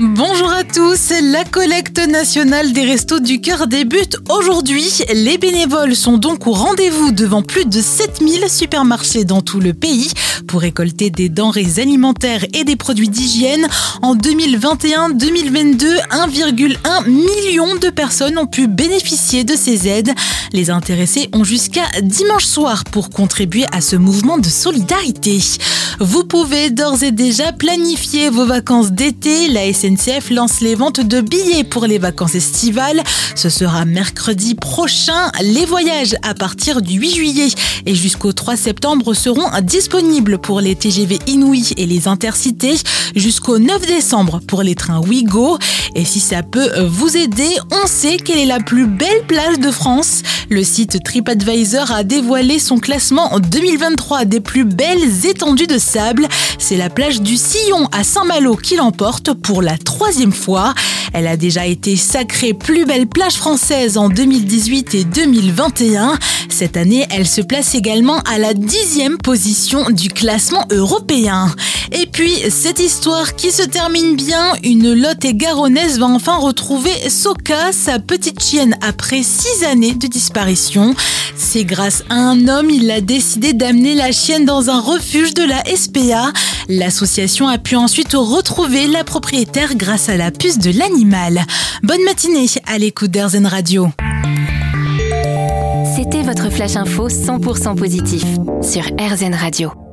Bonjour à tous, la collecte nationale des restos du cœur débute aujourd'hui. Les bénévoles sont donc au rendez-vous devant plus de 7000 supermarchés dans tout le pays pour récolter des denrées alimentaires et des produits d'hygiène. En 2021-2022, 1,1 million de personnes ont pu bénéficier de ces aides. Les intéressés ont jusqu'à dimanche soir pour contribuer à ce mouvement de solidarité. Vous pouvez d'ores et déjà planifier vos vacances d'été. La SNCF lance les ventes de billets pour les vacances estivales. Ce sera mercredi prochain. Les voyages à partir du 8 juillet et jusqu'au 3 septembre seront disponibles pour les TGV Inouï et les Intercités jusqu'au 9 décembre pour les trains Ouigo. Et si ça peut vous aider, on sait quelle est la plus belle plage de France. Le site TripAdvisor a dévoilé son classement en 2023 des plus belles étendues de sable. C'est la plage du Sillon à Saint-Malo qui l'emporte pour la troisième fois. Elle a déjà été sacrée plus belle plage française en 2018 et 2021. Cette année, elle se place également à la dixième position du classement européen. Et puis, cette histoire qui se termine bien, une Lotte et Garonnaise va enfin retrouver Soka, sa petite chienne, après six années de disparition. C'est grâce à un homme, il a décidé d'amener la chienne dans un refuge de la SPA. L'association a pu ensuite retrouver la propriétaire grâce à la puce de l'animal. Bonne matinée à l'écoute d'Airzen Radio. C'était votre flash info 100% positif sur RZN Radio.